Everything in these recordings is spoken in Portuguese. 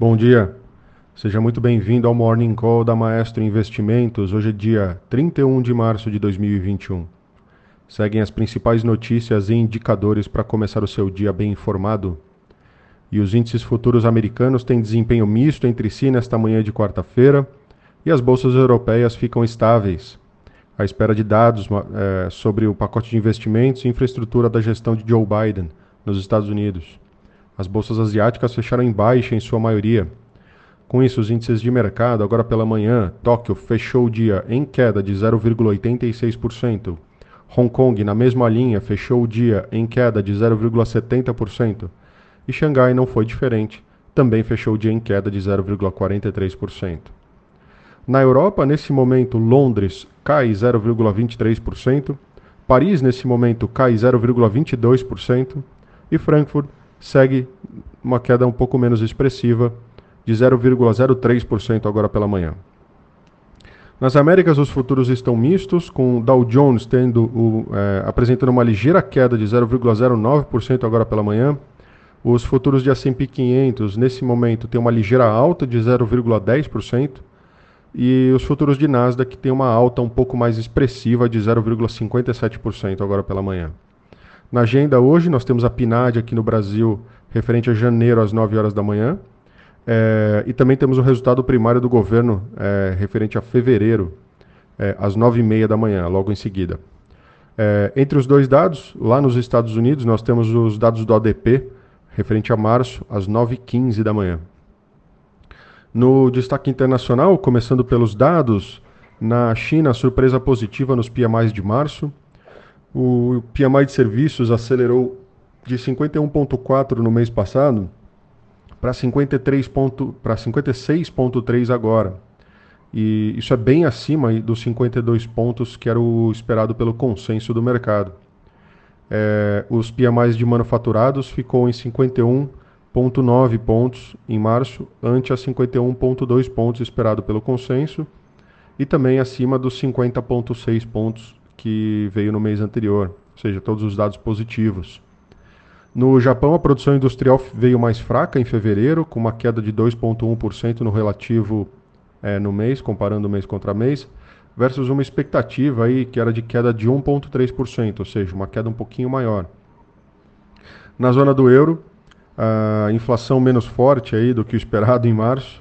Bom dia, seja muito bem-vindo ao Morning Call da Maestro Investimentos. Hoje é dia 31 de março de 2021. Seguem as principais notícias e indicadores para começar o seu dia bem informado. E os índices futuros americanos têm desempenho misto entre si nesta manhã de quarta-feira e as bolsas europeias ficam estáveis, à espera de dados é, sobre o pacote de investimentos e infraestrutura da gestão de Joe Biden nos Estados Unidos. As bolsas asiáticas fecharam em baixa em sua maioria. Com isso, os índices de mercado, agora pela manhã, Tóquio fechou o dia em queda de 0,86%. Hong Kong, na mesma linha, fechou o dia em queda de 0,70%. E Xangai não foi diferente, também fechou o dia em queda de 0,43%. Na Europa, nesse momento, Londres cai 0,23%, Paris, nesse momento, cai 0,22% e Frankfurt segue uma queda um pouco menos expressiva, de 0,03% agora pela manhã. Nas Américas, os futuros estão mistos, com Dow Jones tendo o, é, apresentando uma ligeira queda de 0,09% agora pela manhã. Os futuros de S&P 500, nesse momento, têm uma ligeira alta de 0,10%. E os futuros de Nasdaq têm uma alta um pouco mais expressiva de 0,57% agora pela manhã. Na agenda hoje, nós temos a PNAD aqui no Brasil, referente a janeiro às 9 horas da manhã. É, e também temos o resultado primário do governo, é, referente a fevereiro, é, às 9 e meia da manhã, logo em seguida. entre os dois dados, lá nos Estados Unidos, nós temos os dados do ADP, referente a março, às 9h15 da manhã. No destaque internacional, começando pelos dados, na China, surpresa positiva nos PMIs de março. O PMI de serviços acelerou de 51,4 no mês passado para 56,3 agora. E isso é bem acima dos 52 pontos que era o esperado pelo consenso do mercado. É, os PMIs de manufaturados ficou em 51,9 pontos em março, ante a 51,2 pontos esperado pelo consenso, e também acima dos 50,6 pontos que veio no mês anterior, ou seja, todos os dados positivos. No Japão, a produção industrial veio mais fraca em fevereiro, com uma queda de 2,1% no relativo é, no mês, comparando mês contra mês, versus uma expectativa aí que era de queda de 1,3%, ou seja, uma queda um pouquinho maior. Na zona do euro, a inflação menos forte aí do que o esperado em março,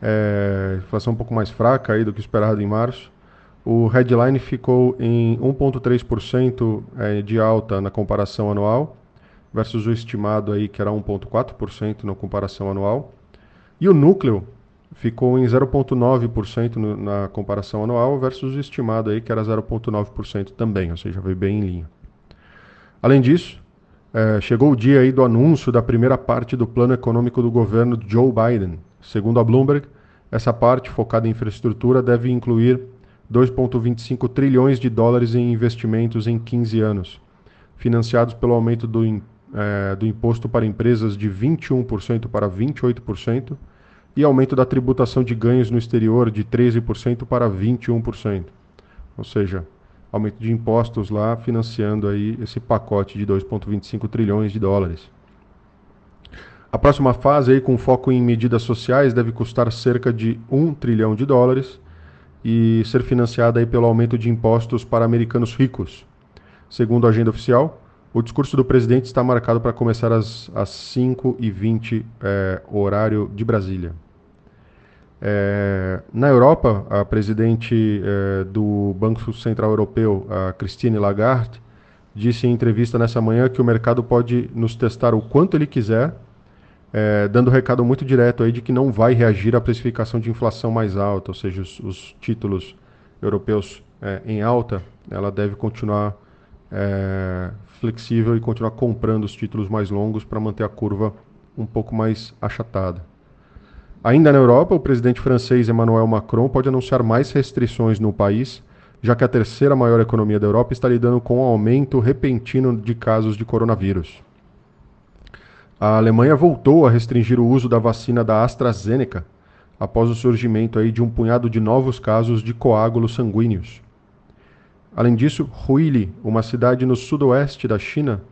é, inflação um pouco mais fraca aí do que o esperado em março, o headline ficou em 1,3% é, de alta na comparação anual, versus o estimado aí que era 1,4% na comparação anual. E o núcleo ficou em 0,9% na comparação anual, versus o estimado aí que era 0,9% também, ou seja, veio bem em linha. Além disso, é, chegou o dia aí do anúncio da primeira parte do plano econômico do governo Joe Biden. Segundo a Bloomberg, essa parte, focada em infraestrutura, deve incluir 2,25 trilhões de dólares em investimentos em 15 anos, financiados pelo aumento do, é, do imposto para empresas de 21% para 28% e aumento da tributação de ganhos no exterior de 13% para 21%. Ou seja, aumento de impostos lá financiando aí esse pacote de 2,25 trilhões de dólares. A próxima fase, aí, com foco em medidas sociais, deve custar cerca de 1 trilhão de dólares e ser financiada aí pelo aumento de impostos para americanos ricos. Segundo a agenda oficial, o discurso do presidente está marcado para começar às, às 5h20, é, horário de Brasília. É, na Europa, a presidente é, do Banco Central Europeu, a Christine Lagarde, disse em entrevista nessa manhã que o mercado pode nos testar o quanto ele quiser é, dando um recado muito direto aí de que não vai reagir à precificação de inflação mais alta, ou seja, os, os títulos europeus é, em alta, ela deve continuar é, flexível e continuar comprando os títulos mais longos para manter a curva um pouco mais achatada. Ainda na Europa, o presidente francês Emmanuel Macron pode anunciar mais restrições no país, já que a terceira maior economia da Europa está lidando com um aumento repentino de casos de coronavírus. A Alemanha voltou a restringir o uso da vacina da AstraZeneca após o surgimento aí de um punhado de novos casos de coágulos sanguíneos. Além disso, Huili, uma cidade no sudoeste da China,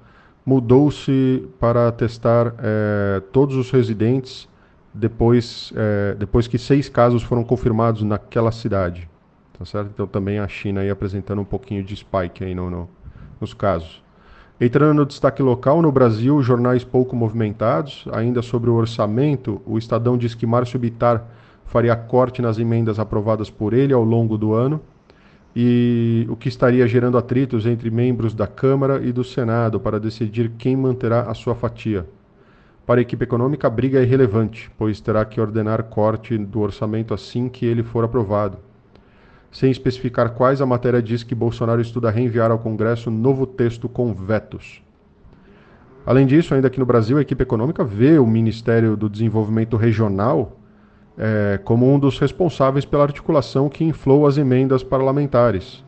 mudou-se para testar eh, todos os residentes depois, é, depois que seis casos foram confirmados naquela cidade. Tá certo? Então também a China aí apresentando um pouquinho de spike aí no, no, nos casos. Entrando no destaque local, no Brasil, jornais pouco movimentados. Ainda sobre o orçamento, o Estadão diz que Márcio Bitar faria corte nas emendas aprovadas por ele ao longo do ano, e o que estaria gerando atritos entre membros da Câmara e do Senado para decidir quem manterá a sua fatia. Para a equipe econômica, a briga é irrelevante, pois terá que ordenar corte do orçamento assim que ele for aprovado. Sem especificar quais, a matéria diz que Bolsonaro estuda reenviar ao Congresso novo texto com vetos. Além disso, ainda aqui no Brasil, a equipe econômica vê o Ministério do Desenvolvimento Regional é, como um dos responsáveis pela articulação que inflou as emendas parlamentares.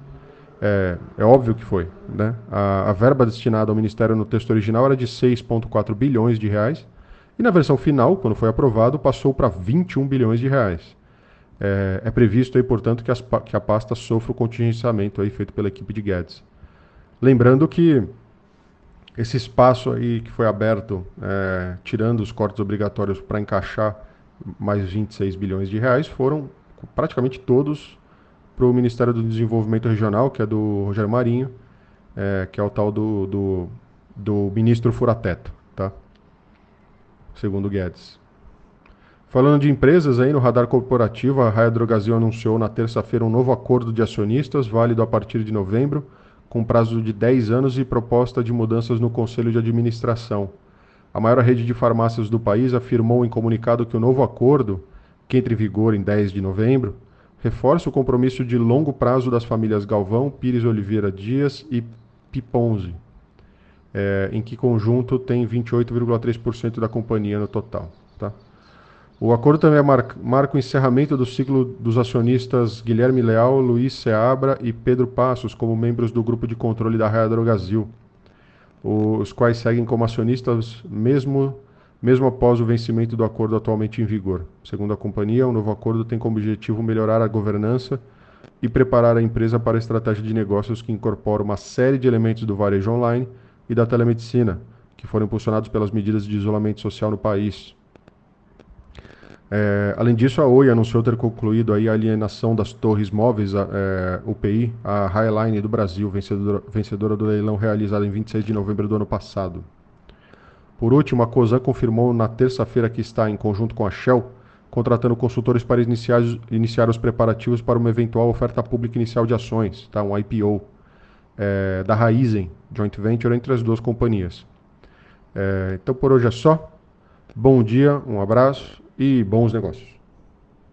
É, é óbvio que foi. Né? A, a, verba destinada ao Ministério no texto original era de 6,4 bilhões de reais, e na versão final, quando foi aprovado, passou para 21 bilhões de reais. É, é previsto, aí, portanto, que, as, que, a pasta sofra o contingenciamento aí, feito pela equipe de Guedes. Lembrando que esse espaço aí que foi aberto, é, tirando os cortes obrigatórios para encaixar mais 26 bilhões de reais, foram praticamente todos para o Ministério do Desenvolvimento Regional, que é do Rogério Marinho, é, que é o tal do, do, do ministro furateto, tá? segundo Guedes. Falando de empresas, aí no radar corporativo, a Raia Drogazil anunciou na terça-feira um novo acordo de acionistas, válido a partir de novembro, com prazo de 10 anos e proposta de mudanças no conselho de administração. A maior rede de farmácias do país afirmou em comunicado que o novo acordo, que entra em vigor em 10 de novembro, reforça o compromisso de longo prazo das famílias Galvão, Pires Oliveira Dias e Piponzi, é, em que conjunto tem 28,3% da companhia no total. Tá? O acordo também marca, marca, o encerramento do ciclo dos acionistas Guilherme Leal, Luiz Seabra e Pedro Passos como membros do grupo de controle da Raia os quais seguem como acionistas mesmo, mesmo após o vencimento do acordo atualmente em vigor. Segundo a companhia, o novo acordo tem como objetivo melhorar a governança e preparar a empresa para a estratégia de negócios que incorpora uma série de elementos do varejo online e da telemedicina, que foram impulsionados pelas medidas de isolamento social no país é, além disso, a Oi anunciou ter concluído a alienação das torres móveis é, UPI, a Highline do Brasil, vencedora, vencedora, do leilão realizado em 26 de novembro do ano passado. Por último, a COSAN confirmou na terça-feira que está, em conjunto com a Shell, contratando consultores para iniciar, iniciar os preparativos para uma eventual oferta pública inicial de ações, tá, um IPO, é, da Raizen, joint venture entre as duas companhias. É, então, por hoje é só. Bom dia, um abraço e bons negócios.